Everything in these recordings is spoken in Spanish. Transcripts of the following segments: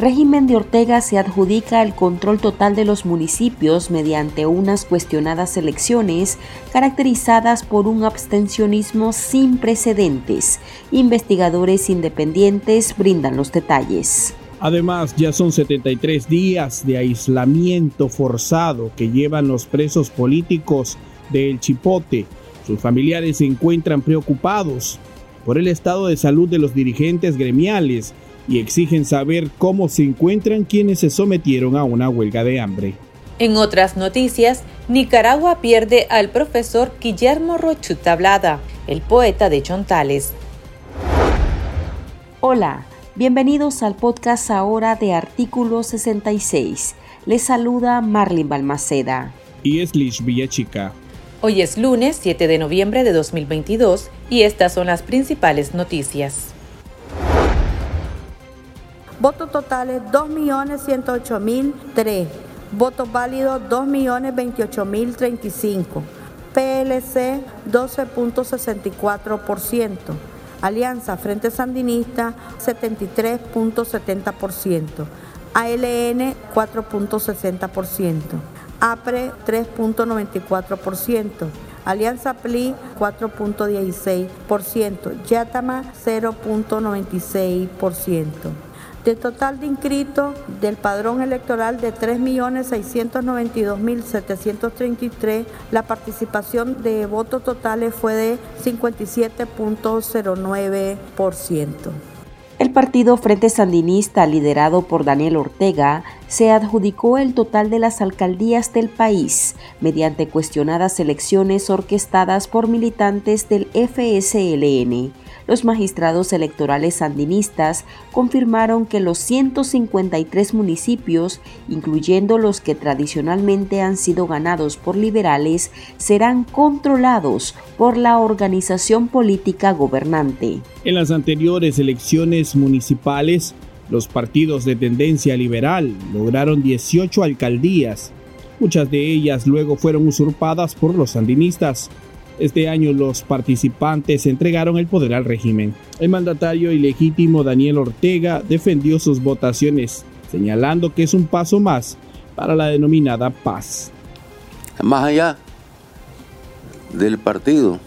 régimen de Ortega se adjudica el control total de los municipios mediante unas cuestionadas elecciones caracterizadas por un abstencionismo sin precedentes. Investigadores independientes brindan los detalles. Además, ya son 73 días de aislamiento forzado que llevan los presos políticos del Chipote. Sus familiares se encuentran preocupados por el estado de salud de los dirigentes gremiales y exigen saber cómo se encuentran quienes se sometieron a una huelga de hambre. En otras noticias, Nicaragua pierde al profesor Guillermo Rochut Tablada, el poeta de Chontales. Hola, bienvenidos al podcast ahora de Artículo 66. Les saluda Marlin Balmaceda. Y es Lish Villachica. Hoy es lunes 7 de noviembre de 2022 y estas son las principales noticias. Votos totales 2.108.003. Votos válidos 2.028.035. PLC 12.64%. Alianza Frente Sandinista 73.70%. ALN 4.60%. APRE 3.94%. Alianza PLI 4.16%. YATAMA 0.96%. De total de inscritos del padrón electoral de 3.692.733, la participación de votos totales fue de 57.09%. El partido Frente Sandinista, liderado por Daniel Ortega, se adjudicó el total de las alcaldías del país mediante cuestionadas elecciones orquestadas por militantes del FSLN los magistrados electorales sandinistas confirmaron que los 153 municipios, incluyendo los que tradicionalmente han sido ganados por liberales, serán controlados por la organización política gobernante. En las anteriores elecciones municipales, los partidos de tendencia liberal lograron 18 alcaldías. Muchas de ellas luego fueron usurpadas por los sandinistas. Este año los participantes entregaron el poder al régimen. El mandatario ilegítimo Daniel Ortega defendió sus votaciones, señalando que es un paso más para la denominada paz. Más allá del partido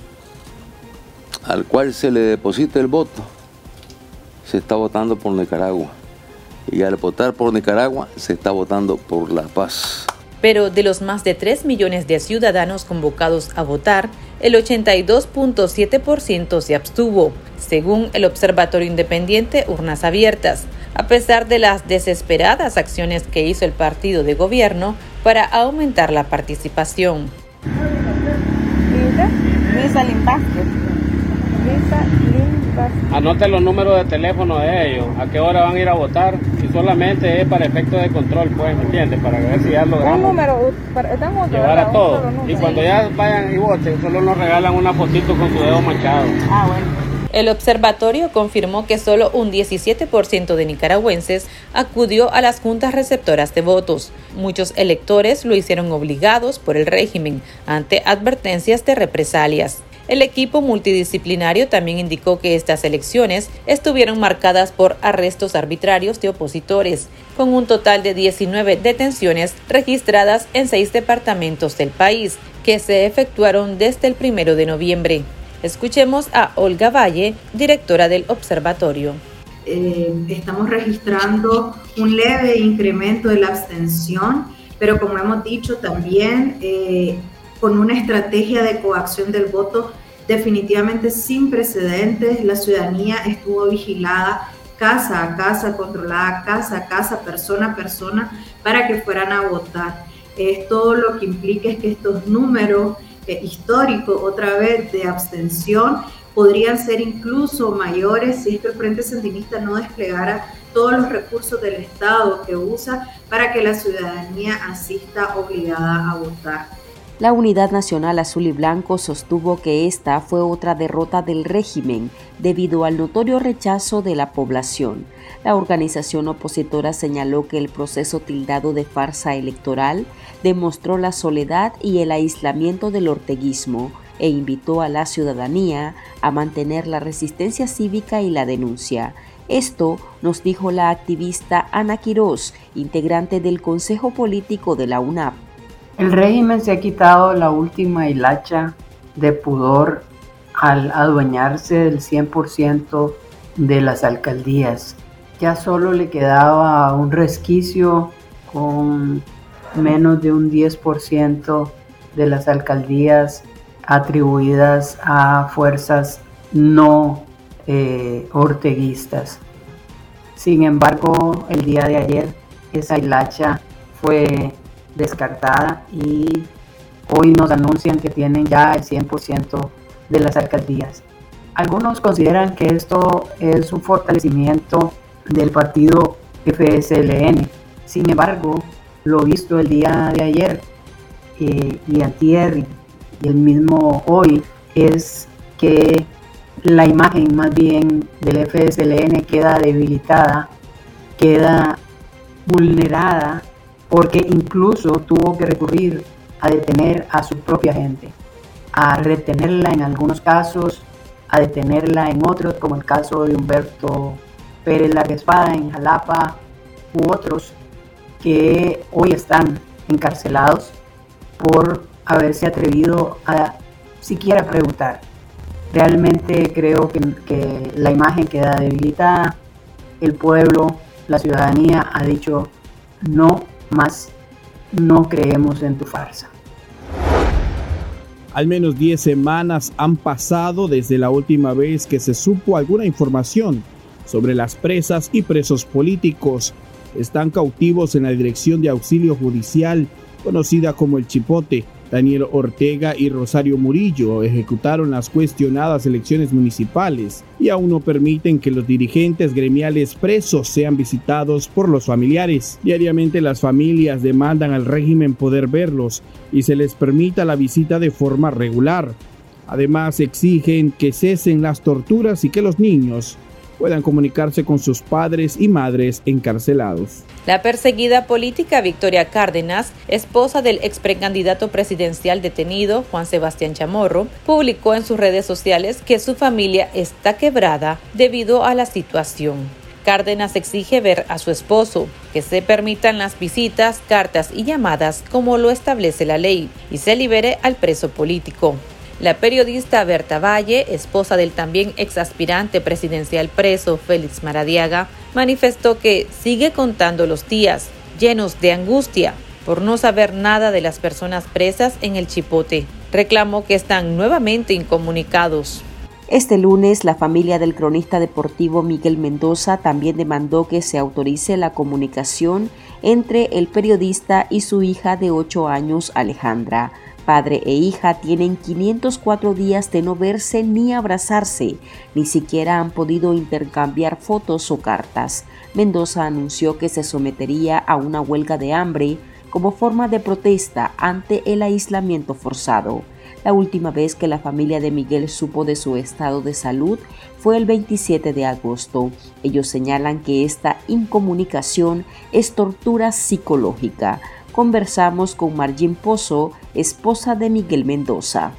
al cual se le deposita el voto, se está votando por Nicaragua. Y al votar por Nicaragua, se está votando por la paz pero de los más de 3 millones de ciudadanos convocados a votar, el 82.7% se abstuvo, según el Observatorio Independiente Urnas Abiertas, a pesar de las desesperadas acciones que hizo el partido de gobierno para aumentar la participación. Anote los números de teléfono de ellos, a qué hora van a ir a votar y solamente es para efecto de control, pues, ¿me entiendes? Para ver si ya logramos. Un número, para, llevar a todos. Y cuando ya vayan y voten, solo nos regalan una fotito con su dedo manchado. Ah, bueno. El observatorio confirmó que solo un 17% de nicaragüenses acudió a las juntas receptoras de votos. Muchos electores lo hicieron obligados por el régimen ante advertencias de represalias. El equipo multidisciplinario también indicó que estas elecciones estuvieron marcadas por arrestos arbitrarios de opositores, con un total de 19 detenciones registradas en seis departamentos del país, que se efectuaron desde el primero de noviembre. Escuchemos a Olga Valle, directora del observatorio. Eh, estamos registrando un leve incremento de la abstención, pero como hemos dicho también eh, con una estrategia de coacción del voto definitivamente sin precedentes. La ciudadanía estuvo vigilada casa a casa, controlada casa a casa, persona a persona, para que fueran a votar. Es todo lo que implica es que estos números eh, históricos, otra vez, de abstención, podrían ser incluso mayores si es que el Frente Sandinista no desplegara todos los recursos del Estado que usa para que la ciudadanía asista obligada a votar. La Unidad Nacional Azul y Blanco sostuvo que esta fue otra derrota del régimen debido al notorio rechazo de la población. La organización opositora señaló que el proceso tildado de farsa electoral demostró la soledad y el aislamiento del orteguismo e invitó a la ciudadanía a mantener la resistencia cívica y la denuncia. Esto nos dijo la activista Ana Quirós, integrante del Consejo Político de la UNAP. El régimen se ha quitado la última hilacha de pudor al adueñarse del 100% de las alcaldías. Ya solo le quedaba un resquicio con menos de un 10% de las alcaldías atribuidas a fuerzas no eh, orteguistas. Sin embargo, el día de ayer esa hilacha fue descartada y hoy nos anuncian que tienen ya el 100% de las alcaldías. Algunos consideran que esto es un fortalecimiento del partido FSLN. Sin embargo, lo visto el día de ayer eh, y antier y el mismo hoy es que la imagen más bien del FSLN queda debilitada, queda vulnerada porque incluso tuvo que recurrir a detener a su propia gente, a retenerla en algunos casos, a detenerla en otros, como el caso de Humberto Pérez Larga en Jalapa u otros que hoy están encarcelados por haberse atrevido a siquiera preguntar. Realmente creo que, que la imagen queda debilitada, el pueblo, la ciudadanía ha dicho no más no creemos en tu farsa. Al menos 10 semanas han pasado desde la última vez que se supo alguna información sobre las presas y presos políticos. Están cautivos en la Dirección de Auxilio Judicial, conocida como el Chipote, Daniel Ortega y Rosario Murillo ejecutaron las cuestionadas elecciones municipales y aún no permiten que los dirigentes gremiales presos sean visitados por los familiares. Diariamente las familias demandan al régimen poder verlos y se les permita la visita de forma regular. Además exigen que cesen las torturas y que los niños puedan comunicarse con sus padres y madres encarcelados. La perseguida política Victoria Cárdenas, esposa del ex precandidato presidencial detenido Juan Sebastián Chamorro, publicó en sus redes sociales que su familia está quebrada debido a la situación. Cárdenas exige ver a su esposo, que se permitan las visitas, cartas y llamadas como lo establece la ley y se libere al preso político. La periodista Berta Valle, esposa del también ex aspirante presidencial preso Félix Maradiaga, manifestó que sigue contando los días llenos de angustia por no saber nada de las personas presas en el Chipote. Reclamó que están nuevamente incomunicados. Este lunes, la familia del cronista deportivo Miguel Mendoza también demandó que se autorice la comunicación entre el periodista y su hija de 8 años, Alejandra. Padre e hija tienen 504 días de no verse ni abrazarse, ni siquiera han podido intercambiar fotos o cartas. Mendoza anunció que se sometería a una huelga de hambre como forma de protesta ante el aislamiento forzado. La última vez que la familia de Miguel supo de su estado de salud fue el 27 de agosto. Ellos señalan que esta incomunicación es tortura psicológica conversamos con Margin Pozo, esposa de Miguel Mendoza.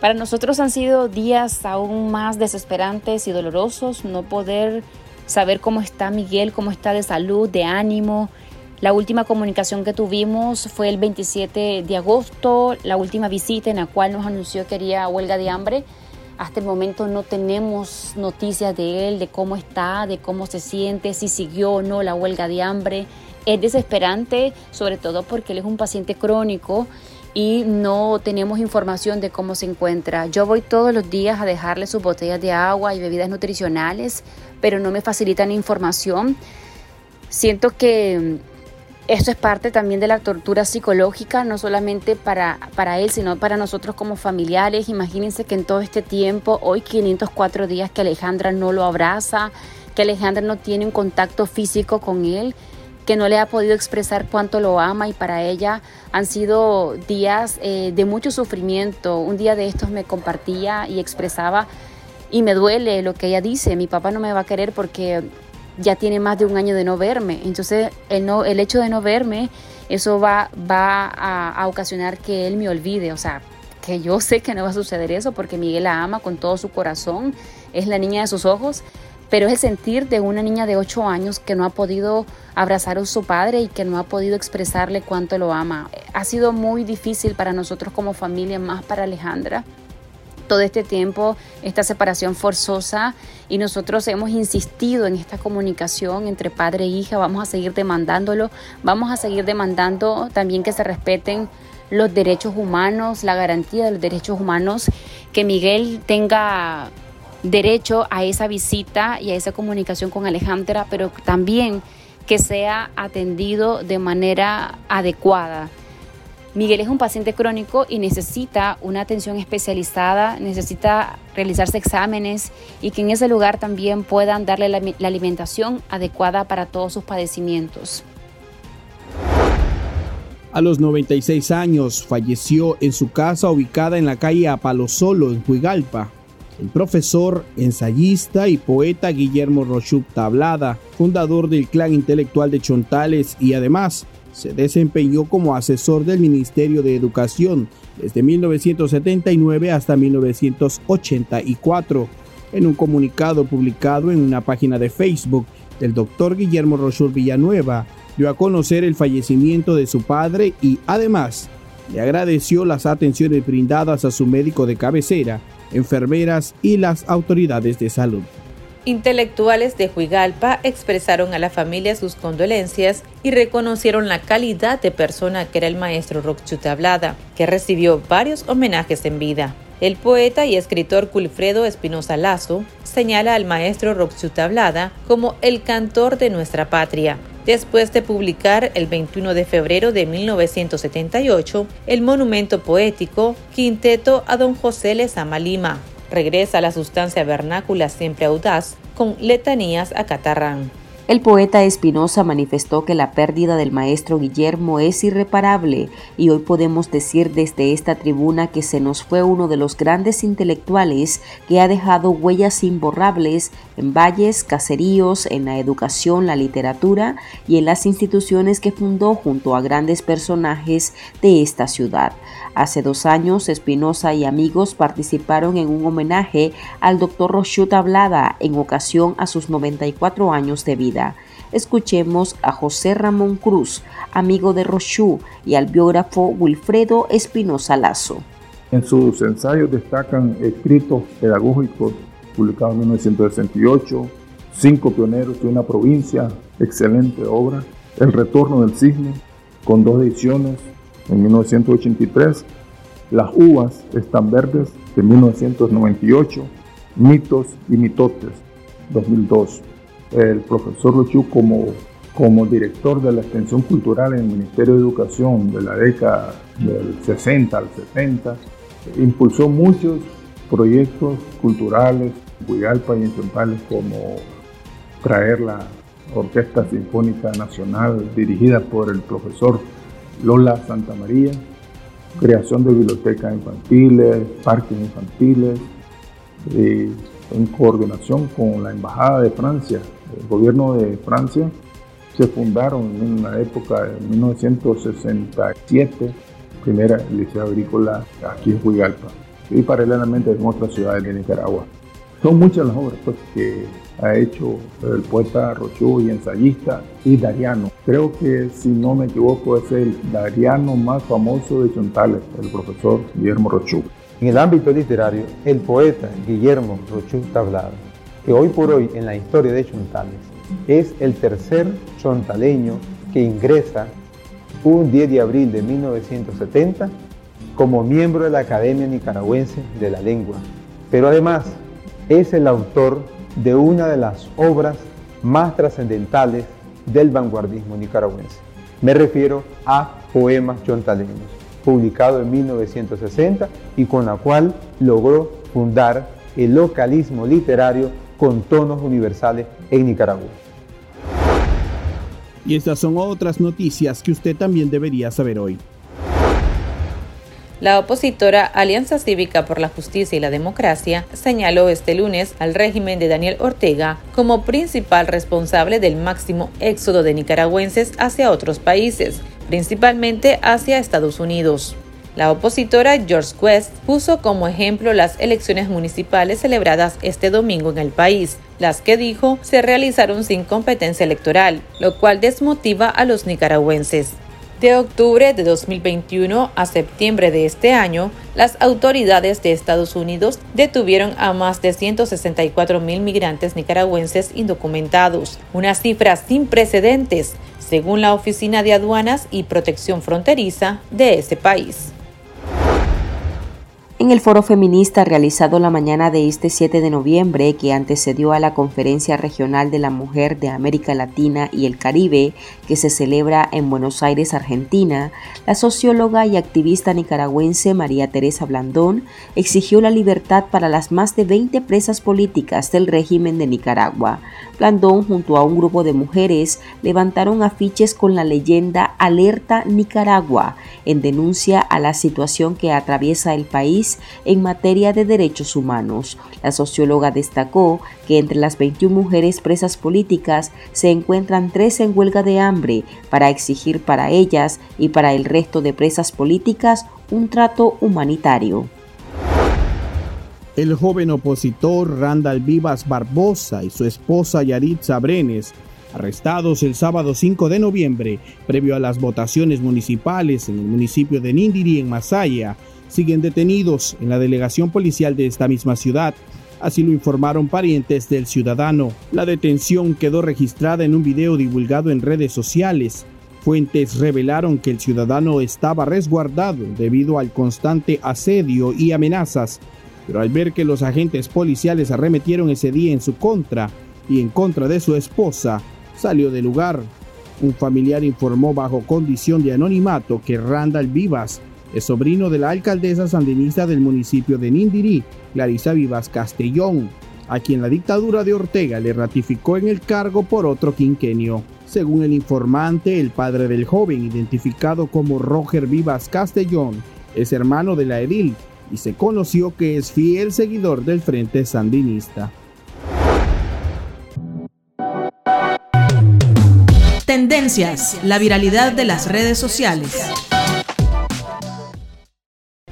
Para nosotros han sido días aún más desesperantes y dolorosos, no poder saber cómo está Miguel, cómo está de salud, de ánimo. La última comunicación que tuvimos fue el 27 de agosto, la última visita en la cual nos anunció que haría huelga de hambre. Hasta el momento no tenemos noticias de él, de cómo está, de cómo se siente, si siguió o no la huelga de hambre. Es desesperante, sobre todo porque él es un paciente crónico y no tenemos información de cómo se encuentra. Yo voy todos los días a dejarle sus botellas de agua y bebidas nutricionales, pero no me facilitan información. Siento que esto es parte también de la tortura psicológica, no solamente para, para él, sino para nosotros como familiares. Imagínense que en todo este tiempo, hoy 504 días que Alejandra no lo abraza, que Alejandra no tiene un contacto físico con él que no le ha podido expresar cuánto lo ama y para ella han sido días eh, de mucho sufrimiento. Un día de estos me compartía y expresaba y me duele lo que ella dice, mi papá no me va a querer porque ya tiene más de un año de no verme. Entonces el, no, el hecho de no verme, eso va, va a, a ocasionar que él me olvide. O sea, que yo sé que no va a suceder eso porque Miguel la ama con todo su corazón, es la niña de sus ojos, pero es el sentir de una niña de 8 años que no ha podido abrazar a su padre y que no ha podido expresarle cuánto lo ama. Ha sido muy difícil para nosotros como familia, más para Alejandra. Todo este tiempo esta separación forzosa y nosotros hemos insistido en esta comunicación entre padre e hija, vamos a seguir demandándolo, vamos a seguir demandando también que se respeten los derechos humanos, la garantía de los derechos humanos, que Miguel tenga derecho a esa visita y a esa comunicación con Alejandra, pero también que sea atendido de manera adecuada. Miguel es un paciente crónico y necesita una atención especializada, necesita realizarse exámenes y que en ese lugar también puedan darle la, alimentación adecuada para todos sus padecimientos. A los 96 años falleció en su casa ubicada en la calle Apalosolo, en Huigalpa, el profesor, ensayista y poeta Guillermo Rochup Tablada, fundador del clan intelectual de Chontales y además se desempeñó como asesor del Ministerio de Educación desde 1979 hasta 1984. En un comunicado publicado en una página de Facebook, el doctor Guillermo Rochur Villanueva dio a conocer el fallecimiento de su padre y además le agradeció las atenciones brindadas a su médico de cabecera, enfermeras y las autoridades de salud. Intelectuales de Huigalpa expresaron a la familia sus condolencias y reconocieron la calidad de persona que era el maestro Roxu Tablada, que recibió varios homenajes en vida. El poeta y escritor Culfredo Espinosa Lazo señala al maestro Roxu Tablada como el cantor de nuestra patria, después de publicar el 21 de febrero de 1978 el monumento poético Quinteto a don José Lezama Lima, regresa a la sustancia vernácula siempre audaz con letanías a catarrán. El poeta Espinosa manifestó que la pérdida del maestro Guillermo es irreparable y hoy podemos decir desde esta tribuna que se nos fue uno de los grandes intelectuales que ha dejado huellas imborrables en valles, caseríos, en la educación, la literatura y en las instituciones que fundó junto a grandes personajes de esta ciudad. Hace dos años, Espinosa y amigos participaron en un homenaje al doctor Rochut Tablada en ocasión a sus 94 años de vida. Escuchemos a José Ramón Cruz, amigo de Rochú, y al biógrafo Wilfredo Espinosa Lazo. En sus ensayos destacan escritos pedagógicos publicados en 1968, Cinco pioneros de una provincia, excelente obra, El retorno del cisne, con dos ediciones, en 1983, Las uvas están verdes de 1998, Mitos y mitotes 2002. El profesor Luchu como, como director de la extensión cultural en el Ministerio de Educación de la década del 60 al 70, impulsó muchos proyectos culturales en Guialpa y en Centrales como traer la Orquesta Sinfónica Nacional dirigida por el profesor Lola Santa María, creación de bibliotecas infantiles, parques infantiles, en coordinación con la Embajada de Francia, el gobierno de Francia, se fundaron en una época de 1967, primera liceo agrícola aquí en Huigalpa y paralelamente en otras ciudades de Nicaragua. Son muchas las obras pues, que ha hecho el poeta Rochú y ensayista y Dariano. Creo que si no me equivoco es el Dariano más famoso de Chontales, el profesor Guillermo Rochú. En el ámbito literario, el poeta Guillermo Rochú Tablada, que hoy por hoy en la historia de Chontales es el tercer chontaleño que ingresa un 10 de abril de 1970 como miembro de la Academia Nicaragüense de la Lengua, pero además es el autor de una de las obras más trascendentales del vanguardismo nicaragüense. Me refiero a Poemas Chontaleños, publicado en 1960 y con la cual logró fundar el localismo literario con tonos universales en Nicaragua. Y estas son otras noticias que usted también debería saber hoy. La opositora Alianza Cívica por la Justicia y la Democracia señaló este lunes al régimen de Daniel Ortega como principal responsable del máximo éxodo de nicaragüenses hacia otros países, principalmente hacia Estados Unidos. La opositora George Quest puso como ejemplo las elecciones municipales celebradas este domingo en el país, las que dijo se realizaron sin competencia electoral, lo cual desmotiva a los nicaragüenses. De octubre de 2021 a septiembre de este año, las autoridades de Estados Unidos detuvieron a más de 164 mil migrantes nicaragüenses indocumentados, una cifra sin precedentes, según la Oficina de Aduanas y Protección Fronteriza de ese país. En el foro feminista realizado la mañana de este 7 de noviembre, que antecedió a la Conferencia Regional de la Mujer de América Latina y el Caribe, que se celebra en Buenos Aires, Argentina, la socióloga y activista nicaragüense María Teresa Blandón exigió la libertad para las más de 20 presas políticas del régimen de Nicaragua. Blandón, junto a un grupo de mujeres, levantaron afiches con la leyenda Alerta Nicaragua, en denuncia a la situación que atraviesa el país en materia de derechos humanos. La socióloga destacó que entre las 21 mujeres presas políticas se encuentran tres en huelga de hambre para exigir para ellas y para el resto de presas políticas un trato humanitario. El joven opositor Randall Vivas Barbosa y su esposa Yaritza Brenes arrestados el sábado 5 de noviembre, previo a las votaciones municipales en el municipio de Nindiri, en Masaya, siguen detenidos en la delegación policial de esta misma ciudad. Así lo informaron parientes del ciudadano. La detención quedó registrada en un video divulgado en redes sociales. Fuentes revelaron que el ciudadano estaba resguardado debido al constante asedio y amenazas, pero al ver que los agentes policiales arremetieron ese día en su contra y en contra de su esposa, salió del lugar. Un familiar informó bajo condición de anonimato que Randall Vivas es sobrino de la alcaldesa sandinista del municipio de Nindirí, Clarisa Vivas Castellón, a quien la dictadura de Ortega le ratificó en el cargo por otro quinquenio. Según el informante, el padre del joven, identificado como Roger Vivas Castellón, es hermano de la edil y se conoció que es fiel seguidor del Frente Sandinista. Tendencias, la viralidad de las redes sociales.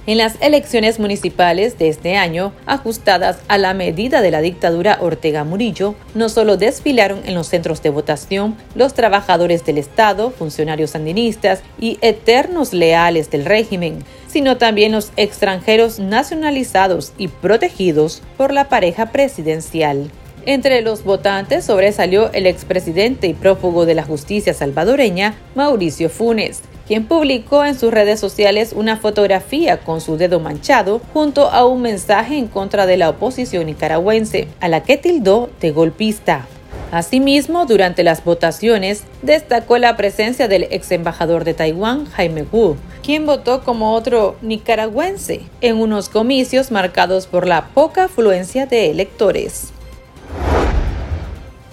En las elecciones municipales de este año, ajustadas a la medida de la dictadura Ortega Murillo, no solo desfilaron en los centros de votación los trabajadores del Estado, funcionarios sandinistas y eternos leales del régimen, sino también los extranjeros nacionalizados y protegidos por la pareja presidencial. Entre los votantes sobresalió el expresidente y prófugo de la justicia salvadoreña, Mauricio Funes, quien publicó en sus redes sociales una fotografía con su dedo manchado junto a un mensaje en contra de la oposición nicaragüense, a la que tildó de golpista. Asimismo, durante las votaciones, destacó la presencia del ex embajador de Taiwán, Jaime Wu, quien votó como otro nicaragüense en unos comicios marcados por la poca afluencia de electores.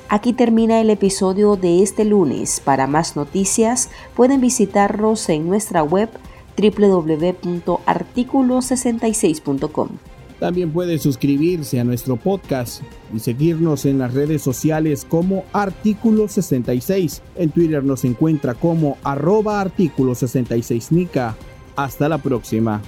Aquí termina el episodio de este lunes. Para más noticias pueden visitarnos en nuestra web www.articulo66.com. También puede suscribirse a nuestro podcast y seguirnos en las redes sociales como Artículo 66. En Twitter nos encuentra como arroba artículo 66 Nica. Hasta la próxima.